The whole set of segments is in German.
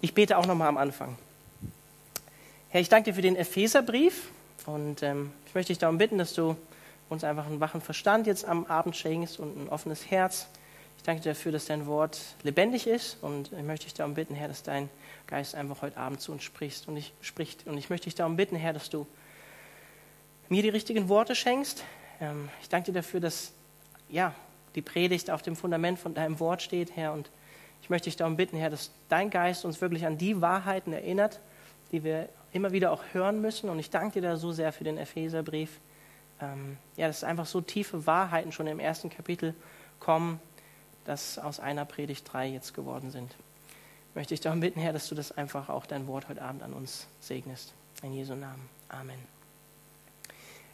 Ich bete auch nochmal am Anfang. Herr, ich danke dir für den Epheserbrief und ähm, ich möchte dich darum bitten, dass du uns einfach einen wachen Verstand jetzt am Abend schenkst und ein offenes Herz. Ich danke dir dafür, dass dein Wort lebendig ist und ich möchte dich darum bitten, Herr, dass dein Geist einfach heute Abend zu uns spricht und ich, spricht. Und ich möchte dich darum bitten, Herr, dass du mir die richtigen Worte schenkst. Ähm, ich danke dir dafür, dass ja, die Predigt auf dem Fundament von deinem Wort steht, Herr, und ich möchte dich darum bitten, Herr, dass dein Geist uns wirklich an die Wahrheiten erinnert, die wir immer wieder auch hören müssen. Und ich danke dir da so sehr für den Epheserbrief. Ähm, ja, dass einfach so tiefe Wahrheiten schon im ersten Kapitel kommen, dass aus einer Predigt drei jetzt geworden sind. Ich möchte dich darum bitten, Herr, dass du das einfach auch dein Wort heute Abend an uns segnest. In Jesu Namen. Amen.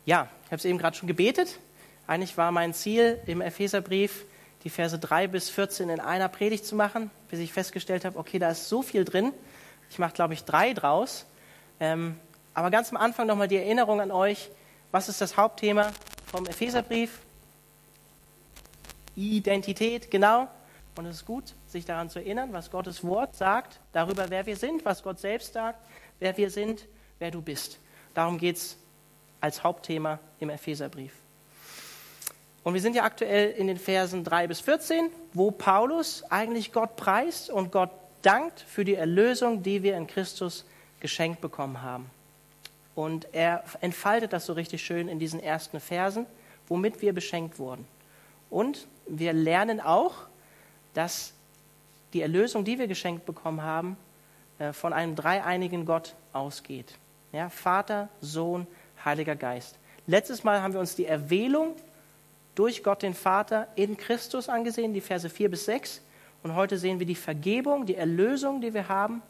Ja, ich habe es eben gerade schon gebetet. Eigentlich war mein Ziel im Epheserbrief, die Verse 3 bis 14 in einer Predigt zu machen, bis ich festgestellt habe, okay, da ist so viel drin. Ich mache, glaube ich, drei draus. Ähm, aber ganz am Anfang nochmal die Erinnerung an euch, was ist das Hauptthema vom Epheserbrief? Identität, genau. Und es ist gut, sich daran zu erinnern, was Gottes Wort sagt, darüber, wer wir sind, was Gott selbst sagt, wer wir sind, wer du bist. Darum geht es als Hauptthema im Epheserbrief. Und wir sind ja aktuell in den Versen 3 bis 14, wo Paulus eigentlich Gott preist und Gott dankt für die Erlösung, die wir in Christus geschenkt bekommen haben. Und er entfaltet das so richtig schön in diesen ersten Versen, womit wir beschenkt wurden. Und wir lernen auch, dass die Erlösung, die wir geschenkt bekommen haben, äh, von einem dreieinigen Gott ausgeht. Ja, Vater, Sohn, Heiliger Geist. Letztes Mal haben wir uns die Erwählung durch Gott den Vater in Christus angesehen, die Verse 4 bis 6. Und heute sehen wir die Vergebung, die Erlösung, die wir haben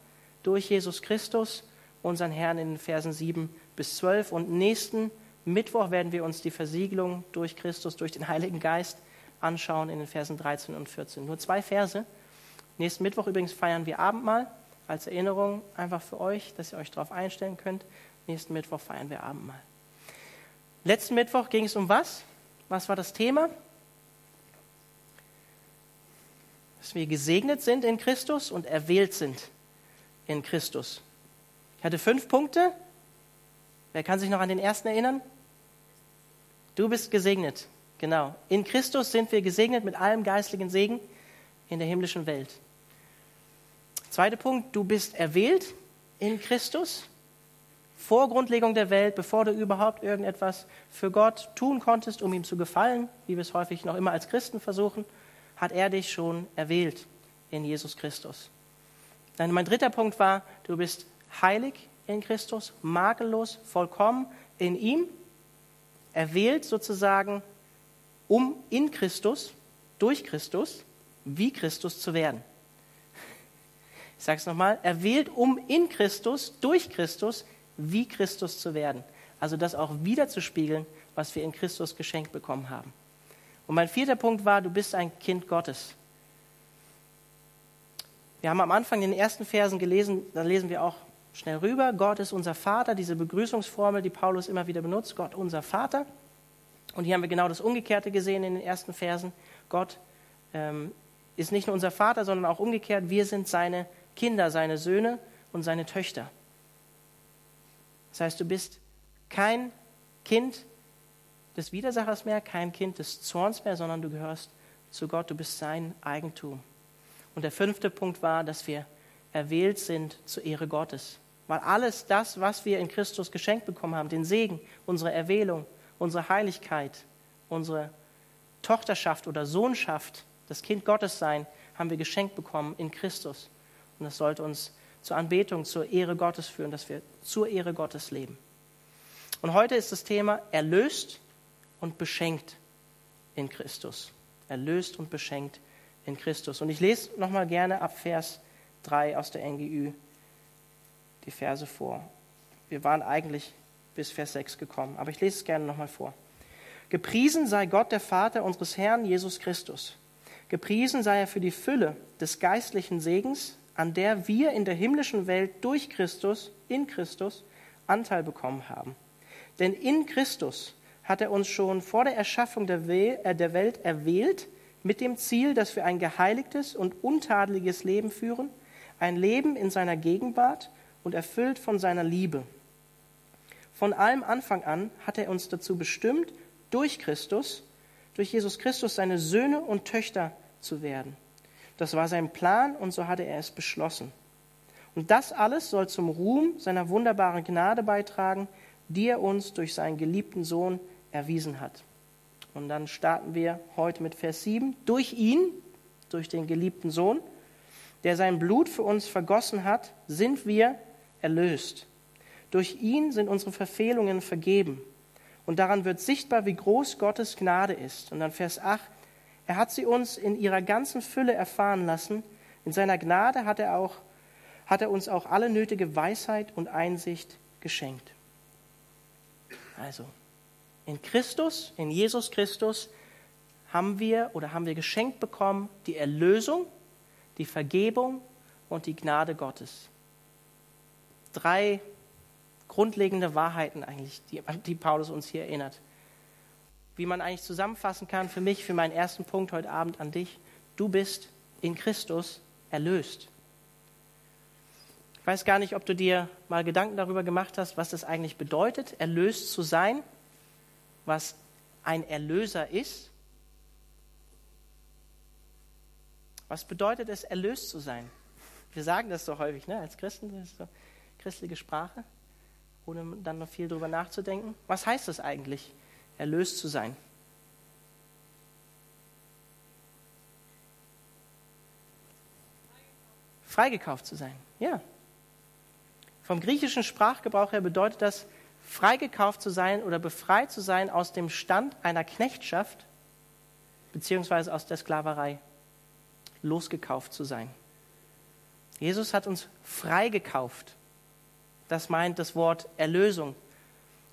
durch Jesus Christus, unseren Herrn, in den Versen 7 bis 12. Und nächsten Mittwoch werden wir uns die Versiegelung durch Christus, durch den Heiligen Geist anschauen in den Versen 13 und 14. Nur zwei Verse. Nächsten Mittwoch übrigens feiern wir Abendmahl als Erinnerung einfach für euch, dass ihr euch darauf einstellen könnt. Nächsten Mittwoch feiern wir Abendmahl. Letzten Mittwoch ging es um was? Was war das Thema? Dass wir gesegnet sind in Christus und erwählt sind in Christus. Ich hatte fünf Punkte. Wer kann sich noch an den ersten erinnern? Du bist gesegnet. Genau. In Christus sind wir gesegnet mit allem geistlichen Segen in der himmlischen Welt. Zweiter Punkt, du bist erwählt in Christus vor Grundlegung der Welt, bevor du überhaupt irgendetwas für Gott tun konntest, um ihm zu gefallen, wie wir es häufig noch immer als Christen versuchen, hat er dich schon erwählt in Jesus Christus. Dann mein dritter Punkt war, du bist heilig in Christus, makellos, vollkommen in ihm, erwählt sozusagen, um in Christus, durch Christus, wie Christus zu werden. Ich sage es nochmal, erwählt, um in Christus, durch Christus, wie Christus zu werden. Also das auch wiederzuspiegeln, was wir in Christus geschenkt bekommen haben. Und mein vierter Punkt war, du bist ein Kind Gottes. Wir haben am Anfang in den ersten Versen gelesen, da lesen wir auch schnell rüber, Gott ist unser Vater, diese Begrüßungsformel, die Paulus immer wieder benutzt, Gott unser Vater. Und hier haben wir genau das Umgekehrte gesehen in den ersten Versen. Gott ähm, ist nicht nur unser Vater, sondern auch umgekehrt, wir sind seine Kinder, seine Söhne und seine Töchter. Das heißt, du bist kein Kind des Widersachers mehr, kein Kind des Zorns mehr, sondern du gehörst zu Gott, du bist sein Eigentum. Und der fünfte Punkt war, dass wir erwählt sind zur Ehre Gottes. Weil alles das, was wir in Christus geschenkt bekommen haben, den Segen, unsere Erwählung, unsere Heiligkeit, unsere Tochterschaft oder Sohnschaft, das Kind Gottes sein, haben wir geschenkt bekommen in Christus. Und das sollte uns zur Anbetung, zur Ehre Gottes führen, dass wir zur Ehre Gottes leben. Und heute ist das Thema erlöst und beschenkt in Christus. Erlöst und beschenkt in Christus. Und ich lese nochmal gerne ab Vers 3 aus der NGÜ die Verse vor. Wir waren eigentlich bis Vers 6 gekommen, aber ich lese es gerne nochmal vor. Gepriesen sei Gott, der Vater unseres Herrn Jesus Christus. Gepriesen sei er für die Fülle des geistlichen Segens, an der wir in der himmlischen Welt durch Christus, in Christus, Anteil bekommen haben. Denn in Christus hat er uns schon vor der Erschaffung der, äh, Welt erwählt, mit dem Ziel, dass wir ein geheiligtes und untadeliges Leben führen, ein Leben in seiner Gegenwart und erfüllt von seiner Liebe. Von allem Anfang an hat er uns dazu bestimmt, durch Christus, durch Jesus Christus seine Söhne und Töchter zu werden. Das war sein Plan und so hatte er es beschlossen. Und das alles soll zum Ruhm seiner wunderbaren Gnade beitragen, die er uns durch seinen geliebten Sohn erwiesen hat. Und dann starten wir heute mit Vers 7. Durch ihn, durch den geliebten Sohn, der sein Blut für uns vergossen hat, sind wir erlöst. Durch ihn sind unsere Verfehlungen vergeben. Und daran wird sichtbar, wie groß Gottes Gnade ist. Und dann Vers 8. Er hat sie uns in ihrer ganzen Fülle erfahren lassen. In seiner Gnade hat er, auch, hat er uns auch alle nötige Weisheit und Einsicht geschenkt. Also, in Christus, in Jesus Christus, haben wir oder haben wir geschenkt bekommen die Erlösung, die Vergebung und die Gnade Gottes. Drei grundlegende Wahrheiten eigentlich, die, die Paulus uns hier erinnert. Wie man eigentlich zusammenfassen kann für mich, für meinen ersten Punkt heute Abend an dich, du bist in Christus erlöst. Ich weiß gar nicht, ob du dir mal Gedanken darüber gemacht hast, was das eigentlich bedeutet, erlöst zu sein, was ein Erlöser ist. Was bedeutet es, erlöst zu sein? Wir sagen das so häufig, ne? als Christen, das ist so christliche Sprache, ohne dann noch viel darüber nachzudenken. Was heißt das eigentlich, erlöst zu sein? Freigekauft zu sein, ja. Vom griechischen Sprachgebrauch her bedeutet das, freigekauft zu sein oder befreit zu sein aus dem Stand einer Knechtschaft beziehungsweise aus der Sklaverei, losgekauft zu sein. Jesus hat uns freigekauft. Das meint das Wort Erlösung.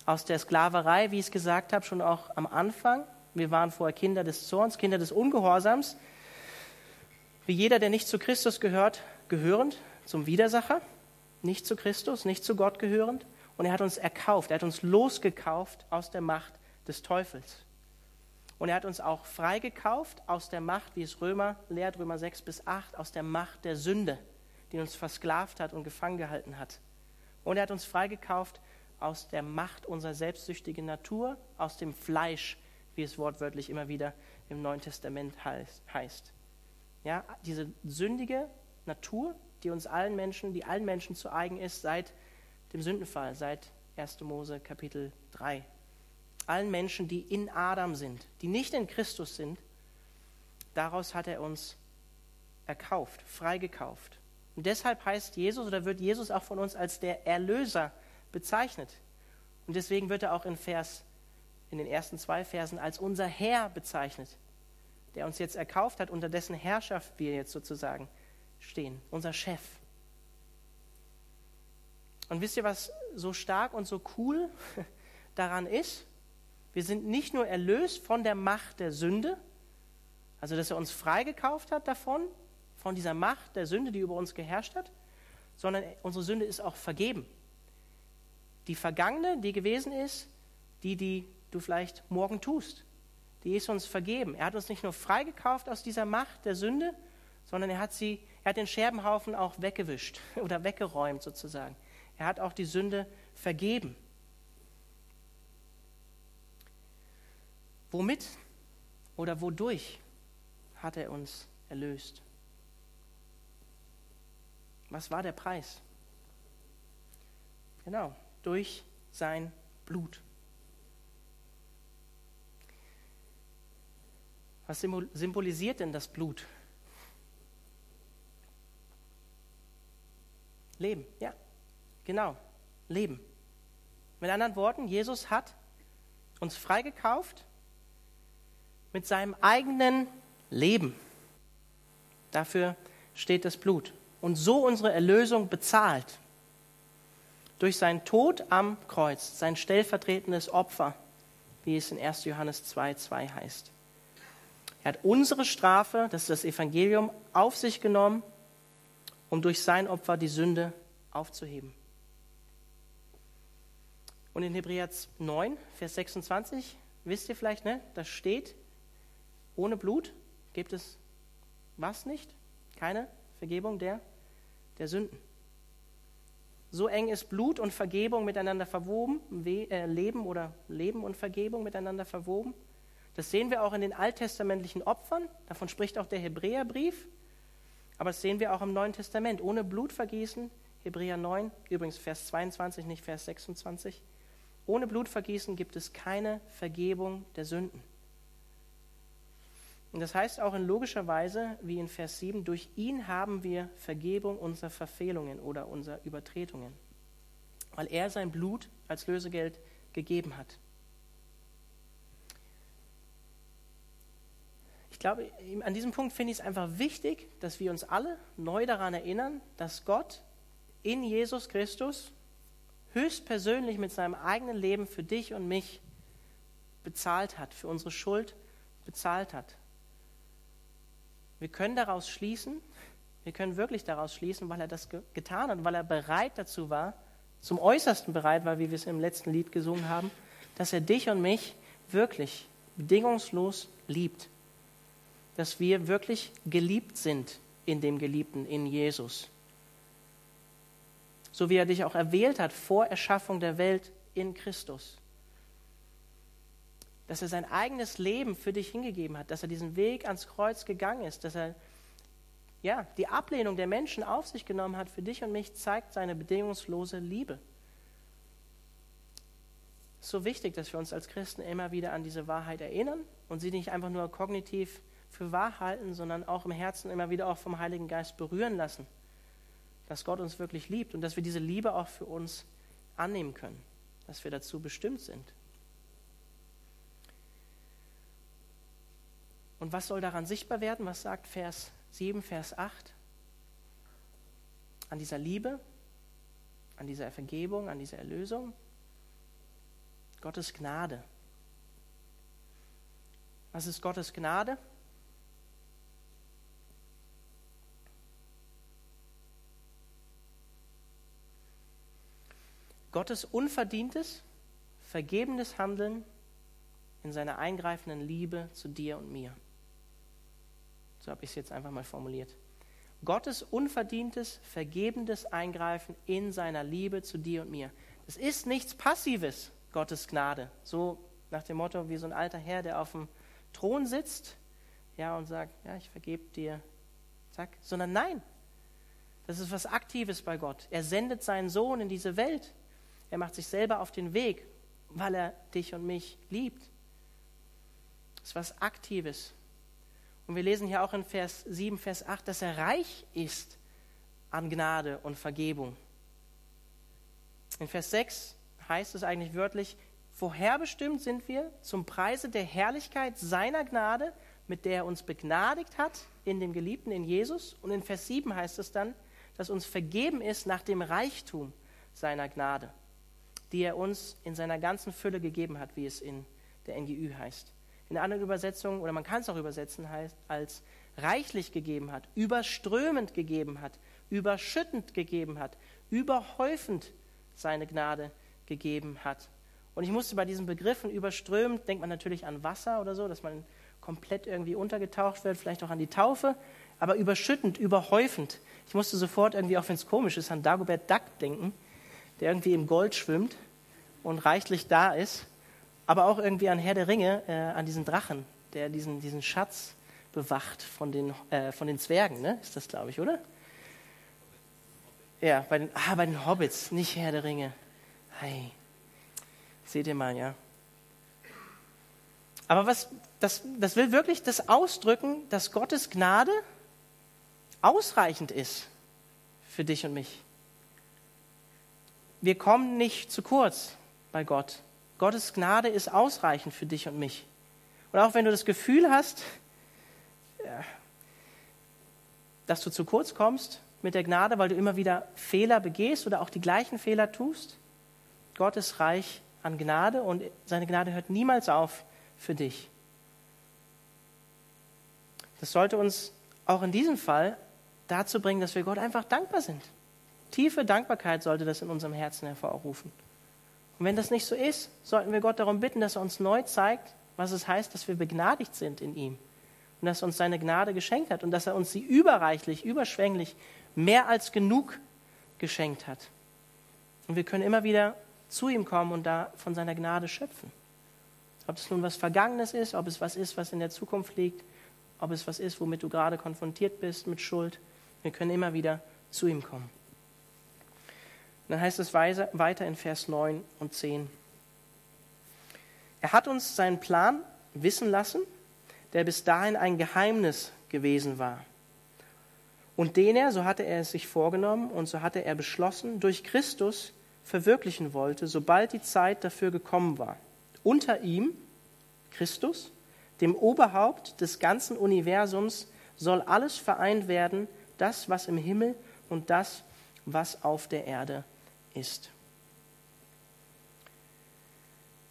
Aus der Sklaverei, wie ich es gesagt habe, schon auch am Anfang. Wir waren vorher Kinder des Zorns, Kinder des Ungehorsams. Wie jeder, der nicht zu Christus gehört, gehörend zum Widersacher, nicht zu Christus, nicht zu Gott gehörend. Und er hat uns erkauft, er hat uns losgekauft aus der Macht des Teufels. Und er hat uns auch freigekauft aus der Macht, wie es Römer lehrt, Römer 6 bis 8, aus der Macht der Sünde, die uns versklavt hat und gefangen gehalten hat. Und er hat uns freigekauft aus der Macht unserer selbstsüchtigen Natur, aus dem Fleisch, wie es wortwörtlich immer wieder im Neuen Testament heißt. Ja, diese sündige Natur, die uns allen Menschen, die allen Menschen zu eigen ist, seit dem Sündenfall, seit 1. Mose Kapitel 3. Allen Menschen, die in Adam sind, die nicht in Christus sind, daraus hat er uns erkauft, freigekauft. Und deshalb heißt Jesus oder wird Jesus auch von uns als der Erlöser bezeichnet. Und deswegen wird er auch in Vers, in den ersten zwei Versen als unser Herr bezeichnet, der uns jetzt erkauft hat, unter dessen Herrschaft wir jetzt sozusagen stehen, unser Chef. Und wisst ihr, was so stark und so cool daran ist? Wir sind nicht nur erlöst von der Macht der Sünde, also dass er uns freigekauft hat davon, von dieser Macht der Sünde, die über uns geherrscht hat, sondern unsere Sünde ist auch vergeben. Die vergangene, die gewesen ist, die, die du vielleicht morgen tust, die ist uns vergeben. Er hat uns nicht nur freigekauft aus dieser Macht der Sünde, sondern er hat sie, er hat den Scherbenhaufen auch weggewischt oder weggeräumt sozusagen. Er hat auch die Sünde vergeben. Womit oder wodurch hat er uns erlöst? Was war der Preis? Genau, durch sein Blut. Was symbolisiert denn das Blut? Leben, ja. Genau, Leben. Mit anderen Worten, Jesus hat uns freigekauft mit seinem eigenen Leben. Dafür steht das Blut. Und so unsere Erlösung bezahlt. Durch seinen Tod am Kreuz, sein stellvertretendes Opfer, wie es in 1. Johannes 2, 2 heißt. Er hat unsere Strafe, das ist das Evangelium, auf sich genommen, um durch sein Opfer die Sünde aufzuheben. Und in Hebräer 9, Vers 26, wisst ihr vielleicht, ne? Da steht, ohne Blut gibt es was nicht? Keine Vergebung der der Sünden. So eng ist Blut und Vergebung miteinander verwoben, äh, Leben oder Leben und Vergebung miteinander verwoben. Das sehen wir auch in den alttestamentlichen Opfern, davon spricht auch der Hebräerbrief, aber das sehen wir auch im Neuen Testament. Ohne Blutvergießen, Hebräer 9, übrigens Vers 22, nicht Vers 26, ohne Blutvergießen gibt es keine Vergebung der Sünden. Und das heißt auch in logischer Weise, wie in Vers 7, durch ihn haben wir Vergebung unserer Verfehlungen oder unserer Übertretungen, weil er sein Blut als Lösegeld gegeben hat. Ich glaube, an diesem Punkt finde ich es einfach wichtig, dass wir uns alle neu daran erinnern, dass Gott in Jesus Christus höchstpersönlich mit seinem eigenen Leben für dich und mich bezahlt hat, für unsere Schuld bezahlt hat. Wir können daraus schließen, wir können wirklich daraus schließen, weil er das ge getan hat, weil er bereit dazu war, zum Äußersten bereit war, wie wir es im letzten Lied gesungen haben, dass er dich und mich wirklich bedingungslos liebt. Dass wir wirklich geliebt sind in dem Geliebten, in Jesus so wie er dich auch erwählt hat vor Erschaffung der Welt in Christus. Dass er sein eigenes Leben für dich hingegeben hat, dass er diesen Weg ans Kreuz gegangen ist, dass er ja, die Ablehnung der Menschen auf sich genommen hat für dich und mich, zeigt seine bedingungslose Liebe. Es ist so wichtig, dass wir uns als Christen immer wieder an diese Wahrheit erinnern und sie nicht einfach nur kognitiv für wahr halten, sondern auch im Herzen immer wieder auch vom Heiligen Geist berühren lassen dass Gott uns wirklich liebt und dass wir diese Liebe auch für uns annehmen können, dass wir dazu bestimmt sind. Und was soll daran sichtbar werden? Was sagt Vers 7, Vers 8? An dieser Liebe, an dieser Vergebung, an dieser Erlösung? Gottes Gnade. Was ist Gottes Gnade? Gottes unverdientes, vergebendes Handeln in seiner eingreifenden Liebe zu dir und mir. So habe ich es jetzt einfach mal formuliert. Gottes unverdientes, vergebendes Eingreifen in seiner Liebe zu dir und mir. Das ist nichts Passives, Gottes Gnade. So nach dem Motto wie so ein alter Herr, der auf dem Thron sitzt ja, und sagt, ja, ich vergebe dir, zack. Sondern nein, das ist was Aktives bei Gott. Er sendet seinen Sohn in diese Welt. Er macht sich selber auf den Weg, weil er dich und mich liebt. Das ist was Aktives. Und wir lesen hier auch in Vers 7, Vers 8, dass er reich ist an Gnade und Vergebung. In Vers 6 heißt es eigentlich wörtlich, vorherbestimmt sind wir zum Preise der Herrlichkeit seiner Gnade, mit der er uns begnadigt hat in dem Geliebten in Jesus. Und in Vers 7 heißt es dann, dass uns vergeben ist nach dem Reichtum seiner Gnade die er uns in seiner ganzen Fülle gegeben hat, wie es in der NGÜ heißt. In anderen Übersetzungen, oder man kann es auch übersetzen, heißt als reichlich gegeben hat, überströmend gegeben hat, überschüttend gegeben hat, überhäufend seine Gnade gegeben hat. Und ich musste bei diesen Begriffen überströmend, denkt man natürlich an Wasser oder so, dass man komplett irgendwie untergetaucht wird, vielleicht auch an die Taufe, aber überschüttend, überhäufend. Ich musste sofort irgendwie, auch wenn es komisch ist, an Dagobert Duck denken, der irgendwie im Gold schwimmt und reichlich da ist, aber auch irgendwie an Herr der Ringe, äh, an diesen Drachen, der diesen, diesen Schatz bewacht von den, äh, von den Zwergen, ne? ist das, glaube ich, oder? Ja, bei den, ah, bei den Hobbits, nicht Herr der Ringe. Hey, seht ihr mal, ja. Aber was, das, das will wirklich das ausdrücken, dass Gottes Gnade ausreichend ist für dich und mich wir kommen nicht zu kurz bei Gott. Gottes Gnade ist ausreichend für dich und mich. Und auch wenn du das Gefühl hast, dass du zu kurz kommst mit der Gnade, weil du immer wieder Fehler begehst oder auch die gleichen Fehler tust, Gott ist reich an Gnade und seine Gnade hört niemals auf für dich. Das sollte uns auch in diesem Fall dazu bringen, dass wir Gott einfach dankbar sind. Tiefe Dankbarkeit sollte das in unserem Herzen hervorrufen. Und wenn das nicht so ist, sollten wir Gott darum bitten, dass er uns neu zeigt, was es heißt, dass wir begnadigt sind in ihm und dass er uns seine Gnade geschenkt hat und dass er uns sie überreichlich, überschwänglich mehr als genug geschenkt hat. Und wir können immer wieder zu ihm kommen und da von seiner Gnade schöpfen. Ob es nun was Vergangenes ist, ob es was ist, was in der Zukunft liegt, ob es was ist, womit du gerade konfrontiert bist mit Schuld. Wir können immer wieder zu ihm kommen. Dann heißt es weiter in Vers 9 und 10. Er hat uns seinen Plan wissen lassen, der bis dahin ein Geheimnis gewesen war. Und den er, so hatte er es sich vorgenommen und so hatte er beschlossen, durch Christus verwirklichen wollte, sobald die Zeit dafür gekommen war. Unter ihm, Christus, dem Oberhaupt des ganzen Universums, soll alles vereint werden, das, was im Himmel und das, was auf der Erde ist.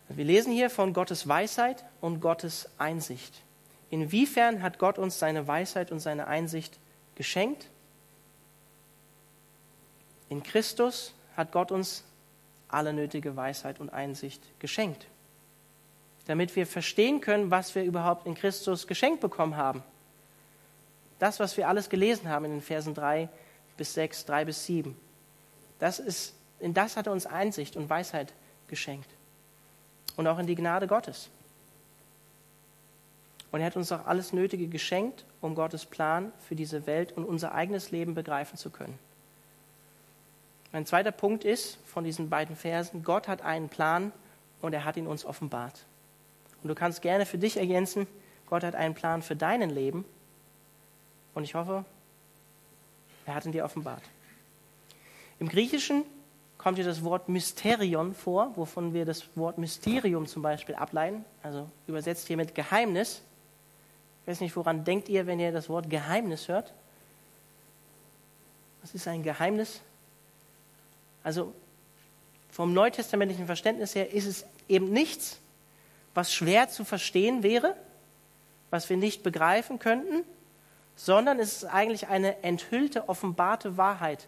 Wir lesen hier von Gottes Weisheit und Gottes Einsicht. Inwiefern hat Gott uns seine Weisheit und seine Einsicht geschenkt? In Christus hat Gott uns alle nötige Weisheit und Einsicht geschenkt, damit wir verstehen können, was wir überhaupt in Christus geschenkt bekommen haben. Das, was wir alles gelesen haben in den Versen 3 bis 6, 3 bis 7, das ist, in das hat er uns Einsicht und Weisheit geschenkt. Und auch in die Gnade Gottes. Und er hat uns auch alles Nötige geschenkt, um Gottes Plan für diese Welt und unser eigenes Leben begreifen zu können. Mein zweiter Punkt ist von diesen beiden Versen, Gott hat einen Plan und er hat ihn uns offenbart. Und du kannst gerne für dich ergänzen, Gott hat einen Plan für dein Leben und ich hoffe, er hat ihn dir offenbart. Im Griechischen kommt hier das Wort Mysterion vor, wovon wir das Wort Mysterium zum Beispiel ableiten, also übersetzt hier mit Geheimnis. Ich weiß nicht, woran denkt ihr, wenn ihr das Wort Geheimnis hört? Was ist ein Geheimnis? Also vom neutestamentlichen Verständnis her ist es eben nichts, was schwer zu verstehen wäre, was wir nicht begreifen könnten, sondern es ist eigentlich eine enthüllte, offenbarte Wahrheit,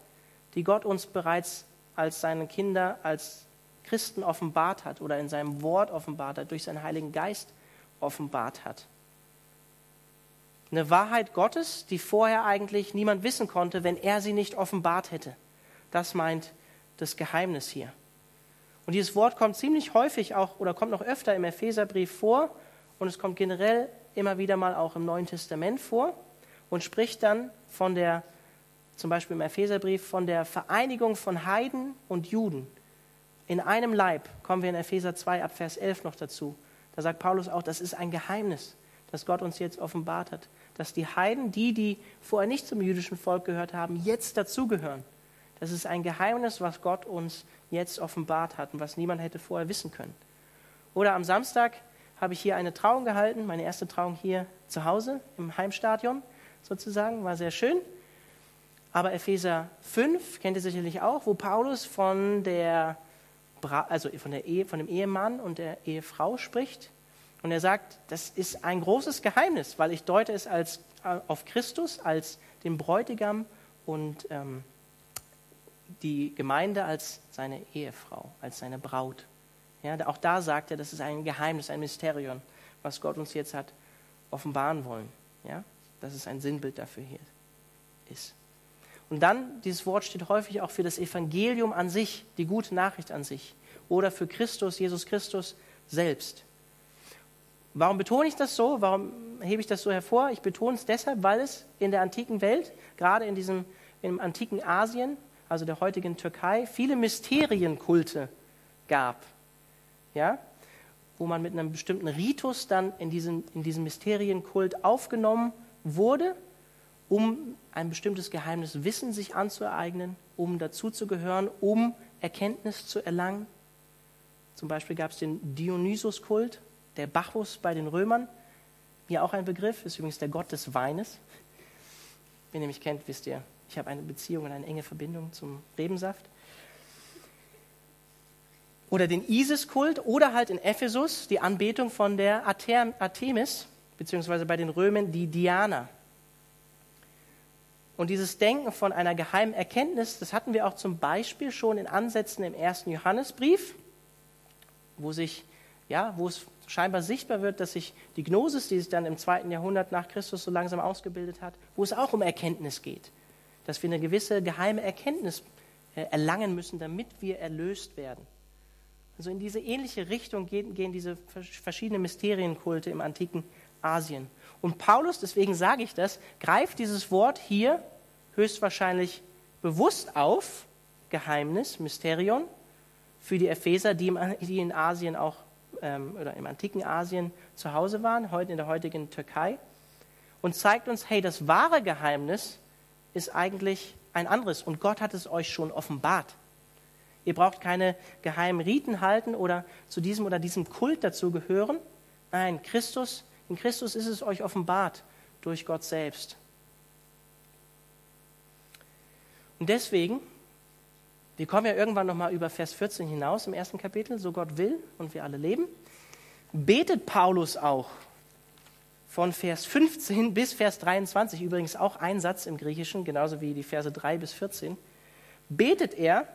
die Gott uns bereits als seine Kinder, als Christen offenbart hat oder in seinem Wort offenbart hat, durch seinen Heiligen Geist offenbart hat. Eine Wahrheit Gottes, die vorher eigentlich niemand wissen konnte, wenn er sie nicht offenbart hätte. Das meint das Geheimnis hier. Und dieses Wort kommt ziemlich häufig auch oder kommt noch öfter im Epheserbrief vor und es kommt generell immer wieder mal auch im Neuen Testament vor und spricht dann von der, zum Beispiel im Epheserbrief, von der Vereinigung von Heiden und Juden. In einem Leib kommen wir in Epheser 2 ab Vers 11 noch dazu. Da sagt Paulus auch, das ist ein Geheimnis, das Gott uns jetzt offenbart hat dass die Heiden, die, die vorher nicht zum jüdischen Volk gehört haben, jetzt dazugehören. Das ist ein Geheimnis, was Gott uns jetzt offenbart hat und was niemand hätte vorher wissen können. Oder am Samstag habe ich hier eine Trauung gehalten, meine erste Trauung hier zu Hause im Heimstadion sozusagen, war sehr schön. Aber Epheser 5 kennt ihr sicherlich auch, wo Paulus von der also von, der Ehe, von dem Ehemann und der Ehefrau spricht, und er sagt, das ist ein großes Geheimnis, weil ich deute es als, auf Christus als den Bräutigam und ähm, die Gemeinde als seine Ehefrau, als seine Braut. Ja, auch da sagt er, das ist ein Geheimnis, ein Mysterium, was Gott uns jetzt hat offenbaren wollen. Ja, dass es ein Sinnbild dafür hier ist. Und dann, dieses Wort steht häufig auch für das Evangelium an sich, die gute Nachricht an sich. Oder für Christus, Jesus Christus selbst. Warum betone ich das so? Warum hebe ich das so hervor? Ich betone es deshalb, weil es in der antiken Welt, gerade in diesem im antiken Asien, also der heutigen Türkei, viele Mysterienkulte gab. Ja? Wo man mit einem bestimmten Ritus dann in diesen, in diesen Mysterienkult aufgenommen wurde, um ein bestimmtes Geheimnis Wissen sich anzueignen, um dazuzugehören, um Erkenntnis zu erlangen. Zum Beispiel gab es den Dionysus-Kult, der Bacchus bei den Römern, mir auch ein Begriff, ist übrigens der Gott des Weines. Wenn ihr mich kennt, wisst ihr, ich habe eine Beziehung und eine enge Verbindung zum Rebensaft. Oder den Isis-Kult oder halt in Ephesus die Anbetung von der Artemis, beziehungsweise bei den Römern die Diana. Und dieses Denken von einer geheimen Erkenntnis, das hatten wir auch zum Beispiel schon in Ansätzen im ersten Johannesbrief, wo sich ja, wo es scheinbar sichtbar wird, dass sich die Gnosis, die sich dann im zweiten Jahrhundert nach Christus so langsam ausgebildet hat, wo es auch um Erkenntnis geht. dass wir eine gewisse geheime Erkenntnis äh, erlangen müssen, damit wir erlöst werden. Also in diese ähnliche Richtung gehen, gehen diese verschiedenen Mysterienkulte im antiken Asien. Und Paulus, deswegen sage ich das, greift dieses Wort hier höchstwahrscheinlich bewusst auf, Geheimnis, Mysterion, für die Epheser, die, in Asien auch ähm, oder im antiken Asien zu Hause waren, heute in der heutigen Türkei, und zeigt uns, hey, das wahre Geheimnis ist eigentlich ein anderes und Gott hat es euch schon offenbart. Ihr braucht keine geheimen Riten halten oder zu diesem oder diesem Kult dazu gehören. Nein, Christus, in Christus ist es euch offenbart durch Gott selbst. Und deswegen, wir kommen ja irgendwann nochmal über Vers 14 hinaus im ersten Kapitel, so Gott will und wir alle leben, betet Paulus auch von Vers 15 bis Vers 23, übrigens auch ein Satz im Griechischen, genauso wie die Verse 3 bis 14, betet er,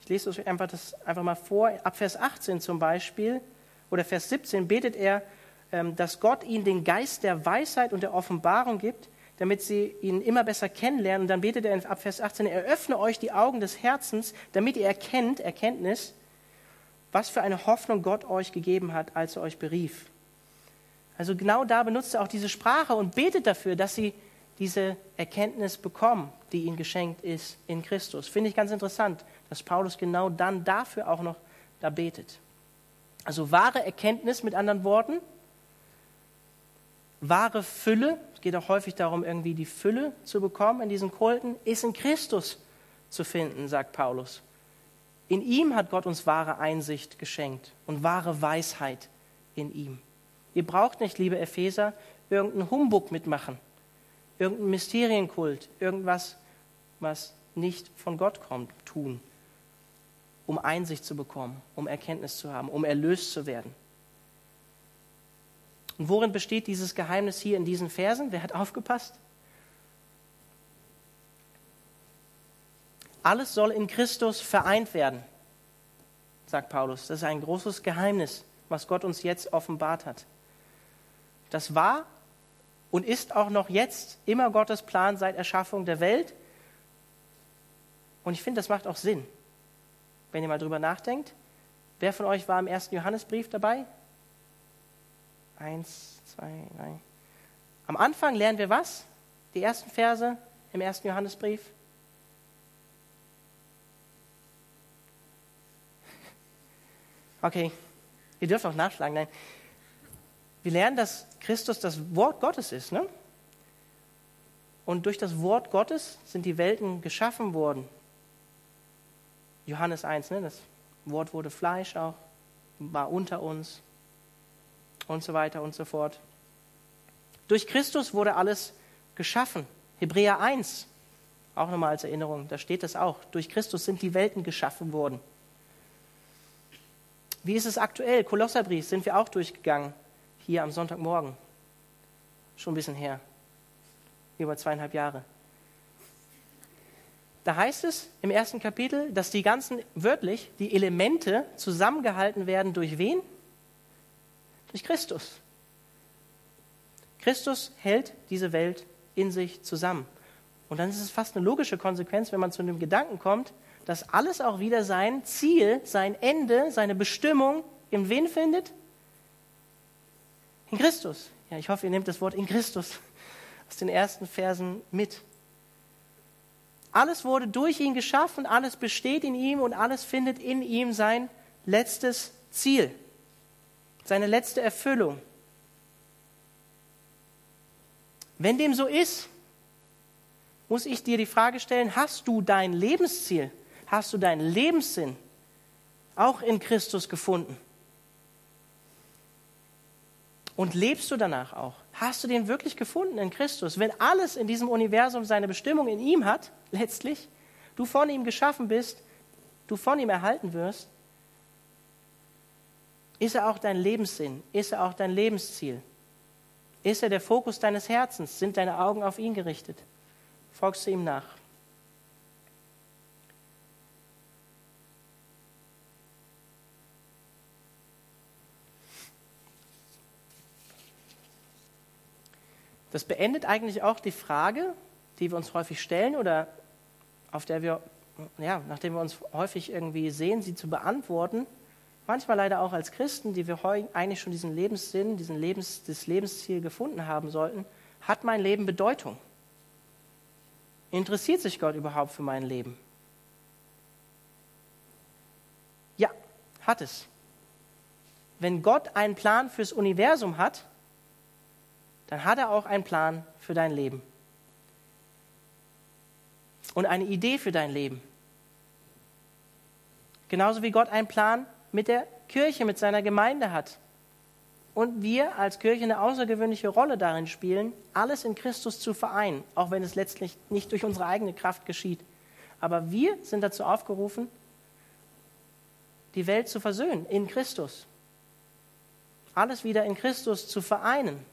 ich lese euch einfach, das einfach mal vor, ab Vers 18 zum Beispiel oder Vers 17 betet er, dass Gott ihnen den Geist der Weisheit und der Offenbarung gibt, damit sie ihn immer besser kennenlernen. Und dann betet er ab Vers 18, eröffne euch die Augen des Herzens, damit ihr erkennt, Erkenntnis, was für eine Hoffnung Gott euch gegeben hat, als er euch berief. Also genau da benutzt er auch diese Sprache und betet dafür, dass sie diese Erkenntnis bekommen, die ihnen geschenkt ist in Christus. Finde ich ganz interessant, dass Paulus genau dann dafür auch noch da betet. Also wahre Erkenntnis mit anderen Worten, wahre Fülle, es geht auch häufig darum, irgendwie die Fülle zu bekommen in diesen Kulten, ist in Christus zu finden, sagt Paulus. In ihm hat Gott uns wahre Einsicht geschenkt und wahre Weisheit in ihm. Ihr braucht nicht, liebe Epheser, irgendeinen Humbug mitmachen, irgendeinen Mysterienkult, irgendwas, was nicht von Gott kommt, tun, um Einsicht zu bekommen, um Erkenntnis zu haben, um erlöst zu werden. Und worin besteht dieses Geheimnis hier in diesen Versen? Wer hat aufgepasst? Alles soll in Christus vereint werden, sagt Paulus. Das ist ein großes Geheimnis, was Gott uns jetzt offenbart hat. Das war und ist auch noch jetzt immer Gottes Plan seit Erschaffung der Welt. Und ich finde, das macht auch Sinn, wenn ihr mal drüber nachdenkt. Wer von euch war im ersten Johannesbrief dabei? Eins, zwei, drei. Am Anfang lernen wir was? Die ersten Verse im ersten Johannesbrief. Okay, ihr dürft auch nachschlagen. Nein. Wir lernen, dass Christus das Wort Gottes ist. Ne? Und durch das Wort Gottes sind die Welten geschaffen worden. Johannes 1, ne? das Wort wurde Fleisch auch, war unter uns und so weiter und so fort. Durch Christus wurde alles geschaffen. Hebräer 1, auch nochmal als Erinnerung, da steht es auch. Durch Christus sind die Welten geschaffen worden. Wie ist es aktuell? Kolosserbrief sind wir auch durchgegangen, hier am Sonntagmorgen. Schon ein bisschen her. Über zweieinhalb Jahre. Da heißt es im ersten Kapitel, dass die ganzen, wörtlich, die Elemente zusammengehalten werden durch wen? Durch Christus. Christus hält diese Welt in sich zusammen. Und dann ist es fast eine logische Konsequenz, wenn man zu dem Gedanken kommt, dass alles auch wieder sein Ziel, sein Ende, seine Bestimmung im Wen findet? In Christus. Ja, ich hoffe, ihr nehmt das Wort in Christus aus den ersten Versen mit. Alles wurde durch ihn geschaffen, alles besteht in ihm und alles findet in ihm sein letztes Ziel seine letzte Erfüllung. Wenn dem so ist, muss ich dir die Frage stellen, hast du dein Lebensziel, hast du deinen Lebenssinn auch in Christus gefunden? Und lebst du danach auch? Hast du den wirklich gefunden in Christus? Wenn alles in diesem Universum seine Bestimmung in ihm hat, letztlich, du von ihm geschaffen bist, du von ihm erhalten wirst, ist er auch dein Lebenssinn? Ist er auch dein Lebensziel? Ist er der Fokus deines Herzens? Sind deine Augen auf ihn gerichtet? Folgst du ihm nach? Das beendet eigentlich auch die Frage, die wir uns häufig stellen oder auf der wir, ja, nachdem wir uns häufig irgendwie sehen, sie zu beantworten, manchmal leider auch als Christen, die wir eigentlich schon diesen Lebenssinn, diesen Lebens, das Lebensziel gefunden haben sollten, hat mein Leben Bedeutung? Interessiert sich Gott überhaupt für mein Leben? Ja, hat es. Wenn Gott einen Plan fürs Universum hat, dann hat er auch einen Plan für dein Leben. Und eine Idee für dein Leben. Genauso wie Gott einen Plan mit der Kirche, mit seiner Gemeinde hat. Und wir als Kirche eine außergewöhnliche Rolle darin spielen, alles in Christus zu vereinen, auch wenn es letztlich nicht durch unsere eigene Kraft geschieht. Aber wir sind dazu aufgerufen, die Welt zu versöhnen in Christus. Alles wieder in Christus zu vereinen.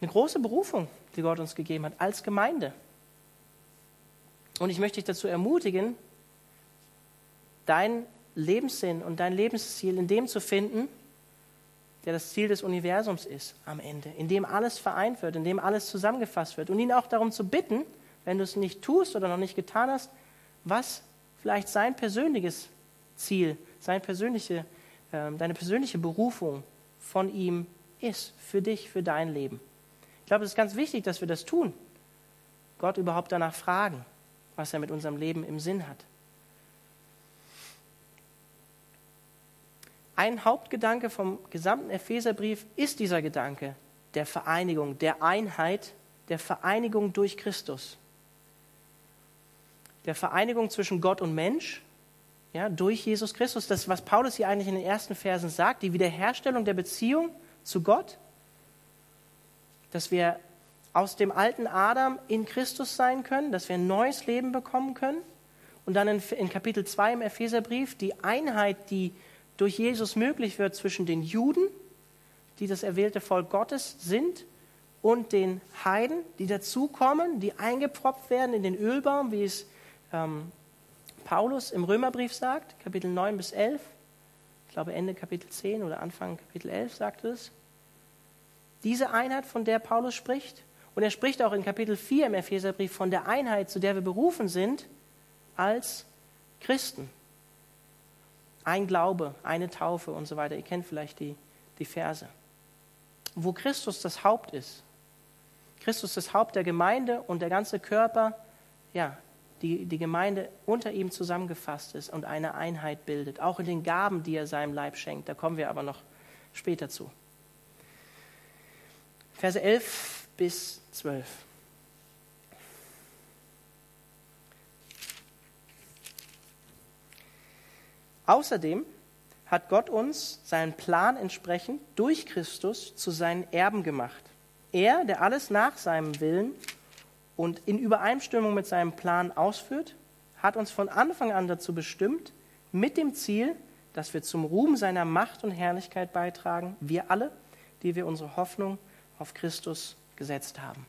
Eine große Berufung, die Gott uns gegeben hat als Gemeinde. Und ich möchte dich dazu ermutigen, deinen Lebenssinn und dein Lebensziel in dem zu finden, der das Ziel des Universums ist am Ende, in dem alles vereint wird, in dem alles zusammengefasst wird. Und ihn auch darum zu bitten, wenn du es nicht tust oder noch nicht getan hast, was vielleicht sein persönliches Ziel, sein persönliche, äh, deine persönliche Berufung von ihm ist für dich, für dein Leben. Ich glaube, es ist ganz wichtig, dass wir das tun. Gott überhaupt danach fragen, was er mit unserem Leben im Sinn hat. Ein Hauptgedanke vom gesamten Epheserbrief ist dieser Gedanke der Vereinigung, der Einheit, der Vereinigung durch Christus. Der Vereinigung zwischen Gott und Mensch, ja, durch Jesus Christus. Das, was Paulus hier eigentlich in den ersten Versen sagt, die Wiederherstellung der Beziehung zu Gott dass wir aus dem alten Adam in Christus sein können, dass wir ein neues Leben bekommen können. Und dann in, in Kapitel 2 im Epheserbrief die Einheit, die durch Jesus möglich wird zwischen den Juden, die das erwählte Volk Gottes sind, und den Heiden, die dazukommen, die eingepropft werden in den Ölbaum, wie es ähm, Paulus im Römerbrief sagt, Kapitel 9 bis 11. Ich glaube, Ende Kapitel 10 oder Anfang Kapitel 11 sagt es. Diese Einheit, von der Paulus spricht. Und er spricht auch in Kapitel 4 im Epheserbrief von der Einheit, zu der wir berufen sind als Christen. Ein Glaube, eine Taufe und so weiter. Ihr kennt vielleicht die, die Verse. Wo Christus das Haupt ist. Christus das Haupt der Gemeinde und der ganze Körper, ja, die, die Gemeinde unter ihm zusammengefasst ist und eine Einheit bildet. Auch in den Gaben, die er seinem Leib schenkt. Da kommen wir aber noch später zu. Verse 11 bis 12. Außerdem hat Gott uns seinen Plan entsprechend durch Christus zu seinen Erben gemacht. Er, der alles nach seinem Willen und in Übereinstimmung mit seinem Plan ausführt, hat uns von Anfang an dazu bestimmt, mit dem Ziel, dass wir zum Ruhm seiner Macht und Herrlichkeit beitragen, wir alle, die wir unsere Hoffnung auf Christus gesetzt haben.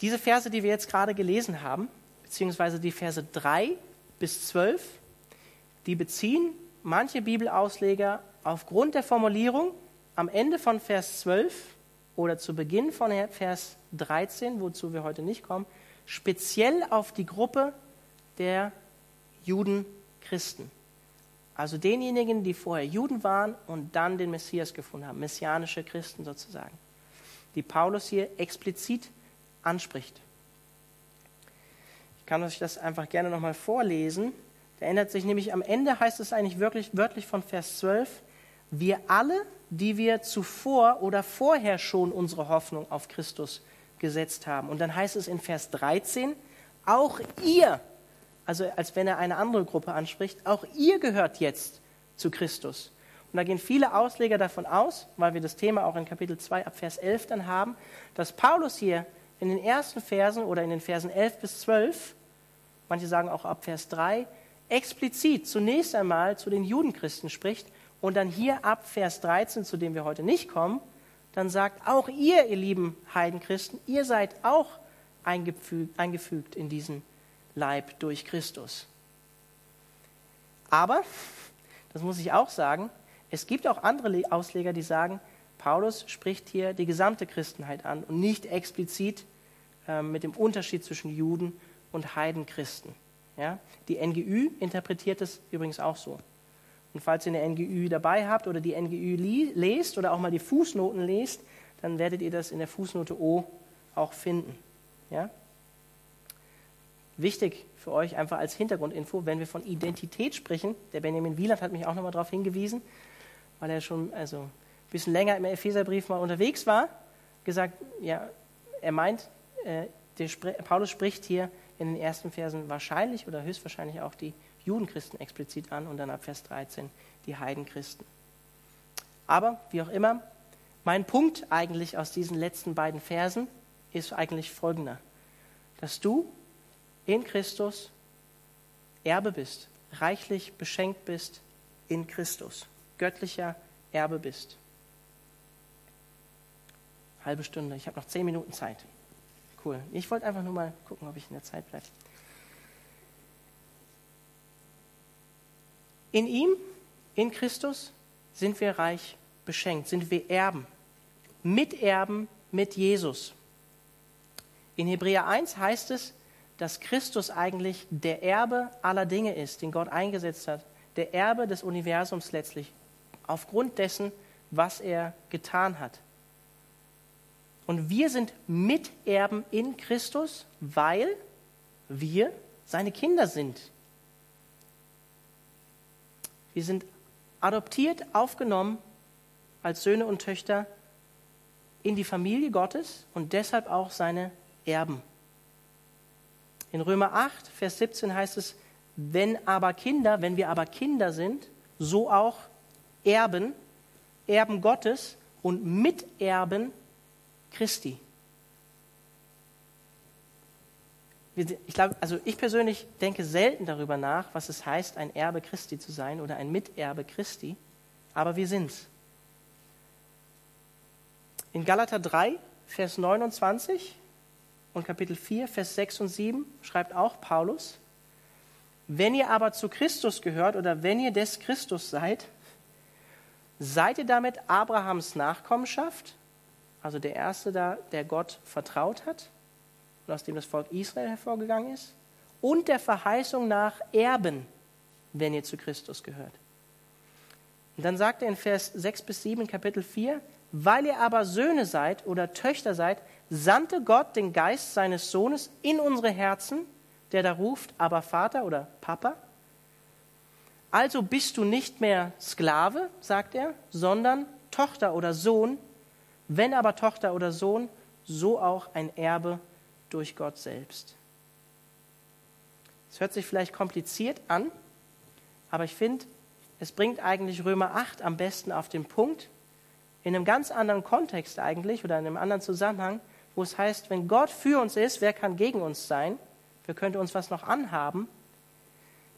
Diese Verse, die wir jetzt gerade gelesen haben, beziehungsweise die Verse 3 bis 12, die beziehen manche Bibelausleger aufgrund der Formulierung am Ende von Vers 12 oder zu Beginn von Vers 13, wozu wir heute nicht kommen, speziell auf die Gruppe der Juden Christen. Also denjenigen, die vorher Juden waren und dann den Messias gefunden haben, messianische Christen sozusagen, die Paulus hier explizit anspricht. Kann euch das einfach gerne nochmal vorlesen. Da ändert sich nämlich am Ende, heißt es eigentlich wirklich wörtlich von Vers 12, wir alle, die wir zuvor oder vorher schon unsere Hoffnung auf Christus gesetzt haben. Und dann heißt es in Vers 13, auch ihr, also als wenn er eine andere Gruppe anspricht, auch ihr gehört jetzt zu Christus. Und da gehen viele Ausleger davon aus, weil wir das Thema auch in Kapitel 2 ab Vers 11 dann haben, dass Paulus hier in den ersten Versen oder in den Versen 11 bis 12, manche sagen auch ab Vers 3, explizit zunächst einmal zu den Judenchristen spricht und dann hier ab Vers 13, zu dem wir heute nicht kommen, dann sagt, auch ihr, ihr lieben Heidenchristen, ihr seid auch eingefügt, eingefügt in diesen Leib durch Christus. Aber, das muss ich auch sagen, es gibt auch andere Ausleger, die sagen, Paulus spricht hier die gesamte Christenheit an und nicht explizit äh, mit dem Unterschied zwischen Juden und Heidenchristen. Ja? Die NGÜ interpretiert es übrigens auch so. Und falls ihr eine NGÜ dabei habt oder die NGÜ lest oder auch mal die Fußnoten lest, dann werdet ihr das in der Fußnote O auch finden. Ja? Wichtig für euch einfach als Hintergrundinfo, wenn wir von Identität sprechen, der Benjamin Wieland hat mich auch nochmal darauf hingewiesen, weil er schon also ein bisschen länger im Epheserbrief mal unterwegs war, gesagt, ja, er meint, äh, Paulus spricht hier in den ersten Versen wahrscheinlich oder höchstwahrscheinlich auch die Judenchristen explizit an und dann ab Vers 13 die Heidenchristen. Aber wie auch immer, mein Punkt eigentlich aus diesen letzten beiden Versen ist eigentlich folgender, dass du in Christus Erbe bist, reichlich beschenkt bist in Christus, göttlicher Erbe bist. Halbe Stunde, ich habe noch zehn Minuten Zeit. Cool. Ich wollte einfach nur mal gucken, ob ich in der Zeit bleibe. In ihm, in Christus, sind wir reich beschenkt, sind wir Erben, Miterben mit Jesus. In Hebräer 1 heißt es, dass Christus eigentlich der Erbe aller Dinge ist, den Gott eingesetzt hat, der Erbe des Universums letztlich, aufgrund dessen, was er getan hat. Und wir sind Miterben in Christus, weil wir seine Kinder sind. Wir sind adoptiert, aufgenommen als Söhne und Töchter in die Familie Gottes und deshalb auch seine Erben. In Römer 8, Vers 17 heißt es, wenn aber Kinder, wenn wir aber Kinder sind, so auch Erben, Erben Gottes und Miterben Christi. Ich glaube, also ich persönlich denke selten darüber nach, was es heißt, ein Erbe Christi zu sein oder ein Miterbe Christi, aber wir sind's. In Galater 3, Vers 29 und Kapitel 4, Vers 6 und 7 schreibt auch Paulus, wenn ihr aber zu Christus gehört oder wenn ihr des Christus seid, seid ihr damit Abrahams Nachkommenschaft, also der Erste da, der Gott vertraut hat und aus dem das Volk Israel hervorgegangen ist, und der Verheißung nach Erben, wenn ihr zu Christus gehört. Und dann sagt er in Vers 6 bis 7 Kapitel 4, weil ihr aber Söhne seid oder Töchter seid, sandte Gott den Geist seines Sohnes in unsere Herzen, der da ruft, aber Vater oder Papa. Also bist du nicht mehr Sklave, sagt er, sondern Tochter oder Sohn. Wenn aber Tochter oder Sohn, so auch ein Erbe durch Gott selbst. Es hört sich vielleicht kompliziert an, aber ich finde, es bringt eigentlich Römer 8 am besten auf den Punkt, in einem ganz anderen Kontext eigentlich oder in einem anderen Zusammenhang, wo es heißt, wenn Gott für uns ist, wer kann gegen uns sein? Wer könnte uns was noch anhaben?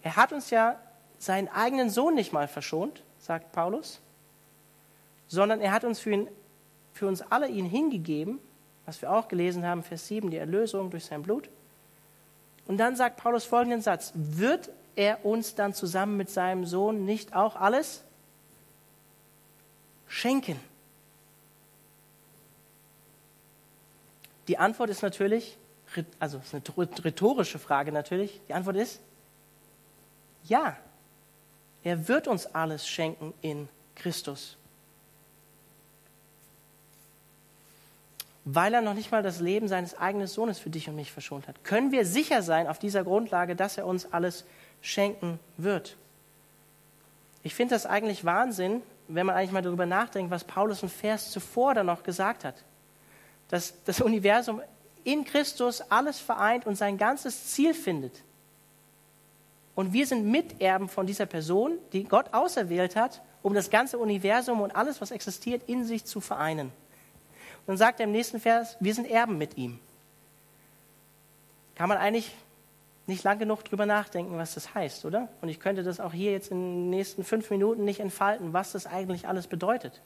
Er hat uns ja seinen eigenen Sohn nicht mal verschont, sagt Paulus, sondern er hat uns für, ihn, für uns alle ihn hingegeben, was wir auch gelesen haben, Vers 7, die Erlösung durch sein Blut. Und dann sagt Paulus folgenden Satz, wird er uns dann zusammen mit seinem Sohn nicht auch alles schenken? Die Antwort ist natürlich, also ist eine rhetorische Frage natürlich. Die Antwort ist ja. Er wird uns alles schenken in Christus. Weil er noch nicht mal das Leben seines eigenen Sohnes für dich und mich verschont hat, können wir sicher sein auf dieser Grundlage, dass er uns alles schenken wird. Ich finde das eigentlich Wahnsinn, wenn man eigentlich mal darüber nachdenkt, was Paulus einen Vers zuvor dann noch gesagt hat dass das Universum in Christus alles vereint und sein ganzes Ziel findet. Und wir sind Miterben von dieser Person, die Gott auserwählt hat, um das ganze Universum und alles, was existiert, in sich zu vereinen. Dann sagt er im nächsten Vers, wir sind Erben mit ihm. Kann man eigentlich nicht lang genug drüber nachdenken, was das heißt, oder? Und ich könnte das auch hier jetzt in den nächsten fünf Minuten nicht entfalten, was das eigentlich alles bedeutet.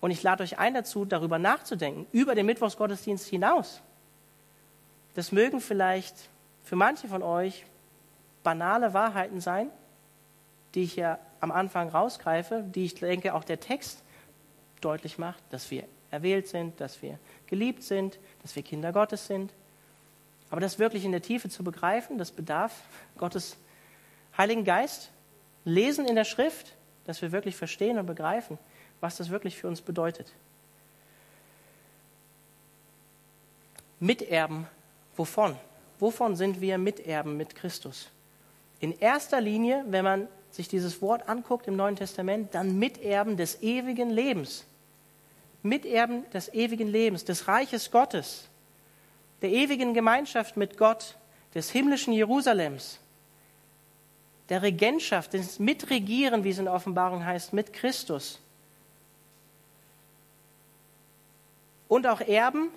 Und ich lade euch ein dazu, darüber nachzudenken, über den Mittwochsgottesdienst hinaus. Das mögen vielleicht für manche von euch banale Wahrheiten sein, die ich ja am Anfang rausgreife, die ich denke, auch der Text deutlich macht, dass wir erwählt sind, dass wir geliebt sind, dass wir Kinder Gottes sind. Aber das wirklich in der Tiefe zu begreifen, das bedarf Gottes Heiligen Geist, Lesen in der Schrift, dass wir wirklich verstehen und begreifen, was das wirklich für uns bedeutet. Miterben, wovon? Wovon sind wir Miterben mit Christus? In erster Linie, wenn man sich dieses Wort anguckt im Neuen Testament, dann Miterben des ewigen Lebens. Miterben des ewigen Lebens, des Reiches Gottes, der ewigen Gemeinschaft mit Gott, des himmlischen Jerusalems, der Regentschaft, des Mitregieren, wie es in Offenbarung heißt, mit Christus. Und auch Erben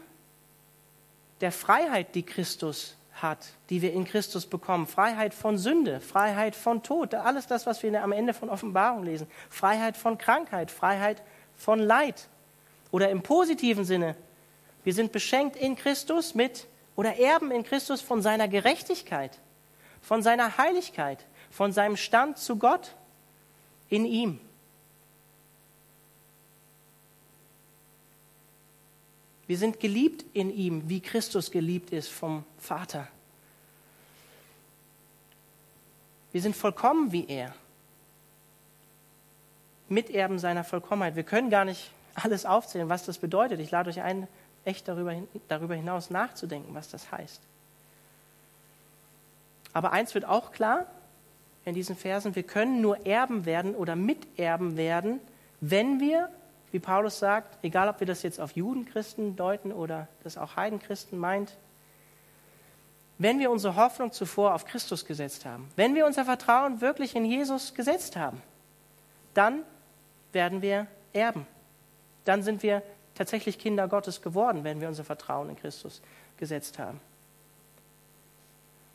der Freiheit, die Christus hat, die wir in Christus bekommen. Freiheit von Sünde, Freiheit von Tod, alles das, was wir am Ende von Offenbarung lesen. Freiheit von Krankheit, Freiheit von Leid. Oder im positiven Sinne, wir sind beschenkt in Christus mit oder erben in Christus von seiner Gerechtigkeit, von seiner Heiligkeit, von seinem Stand zu Gott in ihm. Wir sind geliebt in ihm, wie Christus geliebt ist vom Vater. Wir sind vollkommen wie er. Miterben seiner Vollkommenheit. Wir können gar nicht alles aufzählen, was das bedeutet. Ich lade euch ein, echt darüber, hinaus nachzudenken, was das heißt. Aber eins wird auch klar in diesen Versen, wir können nur Erben werden oder Miterben werden, wenn wir, wie Paulus sagt, egal ob wir das jetzt auf Judenchristen deuten oder das auch Heidenchristen meint, wenn wir unsere Hoffnung zuvor auf Christus gesetzt haben, wenn wir unser Vertrauen wirklich in Jesus gesetzt haben, dann werden wir erben. Dann sind wir tatsächlich Kinder Gottes geworden, wenn wir unser Vertrauen in Christus gesetzt haben.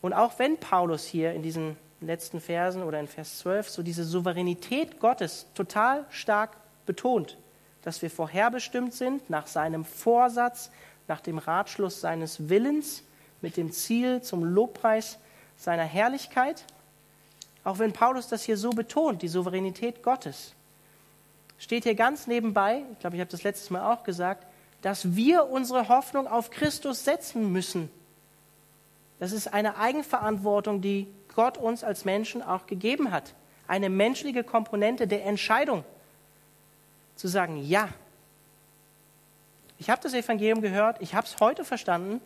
Und auch wenn Paulus hier in diesen letzten Versen oder in Vers 12 so diese Souveränität Gottes total stark betont, dass wir vorherbestimmt sind nach seinem Vorsatz, nach dem Ratschluss seines Willens, mit dem Ziel zum Lobpreis seiner Herrlichkeit. Auch wenn Paulus das hier so betont, die Souveränität Gottes, steht hier ganz nebenbei, ich glaube, ich habe das letztes Mal auch gesagt, dass wir unsere Hoffnung auf Christus setzen müssen. Das ist eine Eigenverantwortung, die Gott uns als Menschen auch gegeben hat. Eine menschliche Komponente der Entscheidung. Zu sagen, ja, ich habe das Evangelium gehört, ich habe es heute verstanden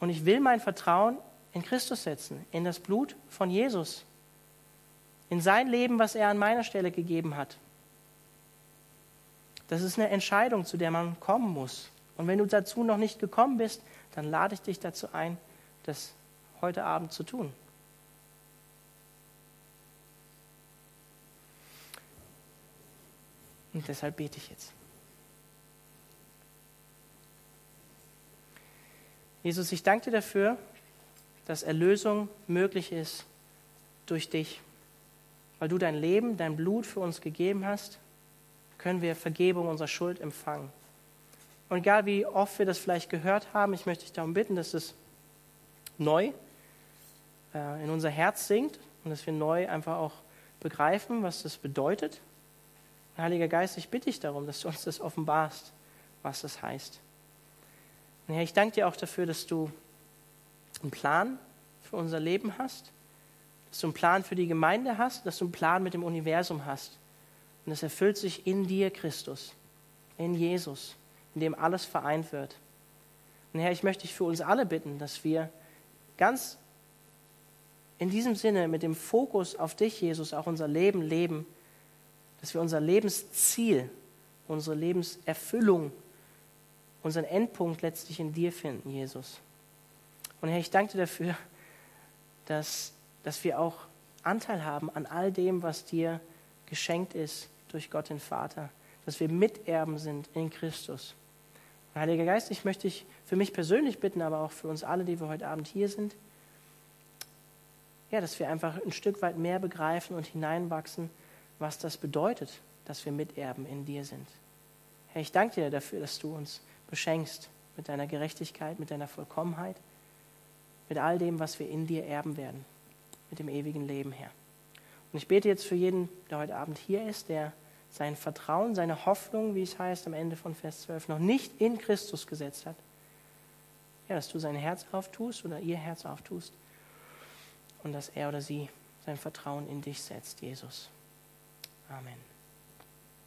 und ich will mein Vertrauen in Christus setzen, in das Blut von Jesus, in sein Leben, was er an meiner Stelle gegeben hat. Das ist eine Entscheidung, zu der man kommen muss. Und wenn du dazu noch nicht gekommen bist, dann lade ich dich dazu ein, das heute Abend zu tun. Und deshalb bete ich jetzt. Jesus, ich danke dir dafür, dass Erlösung möglich ist durch dich, weil du dein Leben, dein Blut für uns gegeben hast können wir Vergebung unserer Schuld empfangen. Und egal wie oft wir das vielleicht gehört haben, ich möchte dich darum bitten, dass es neu äh, in unser Herz sinkt und dass wir neu einfach auch begreifen, was das bedeutet. Heiliger Geist, ich bitte dich darum, dass du uns das offenbarst, was das heißt. Und Herr, ich danke dir auch dafür, dass du einen Plan für unser Leben hast, dass du einen Plan für die Gemeinde hast, dass du einen Plan mit dem Universum hast. Und es erfüllt sich in dir, Christus, in Jesus, in dem alles vereint wird. Und Herr, ich möchte dich für uns alle bitten, dass wir ganz in diesem Sinne mit dem Fokus auf dich, Jesus, auch unser Leben leben, dass wir unser Lebensziel, unsere Lebenserfüllung, unseren Endpunkt letztlich in dir finden, Jesus. Und Herr, ich danke dir dafür, dass, dass wir auch Anteil haben an all dem, was dir geschenkt ist durch Gott den Vater, dass wir Miterben sind in Christus. Heiliger Geist, ich möchte dich für mich persönlich bitten, aber auch für uns alle, die wir heute Abend hier sind, ja, dass wir einfach ein Stück weit mehr begreifen und hineinwachsen, was das bedeutet, dass wir Miterben in dir sind. Herr, ich danke dir dafür, dass du uns beschenkst mit deiner Gerechtigkeit, mit deiner Vollkommenheit, mit all dem, was wir in dir erben werden, mit dem ewigen Leben, Herr. Und ich bete jetzt für jeden, der heute Abend hier ist, der sein Vertrauen, seine Hoffnung, wie es heißt am Ende von Vers 12, noch nicht in Christus gesetzt hat, ja, dass du sein Herz auftust oder ihr Herz auftust und dass er oder sie sein Vertrauen in dich setzt, Jesus. Amen.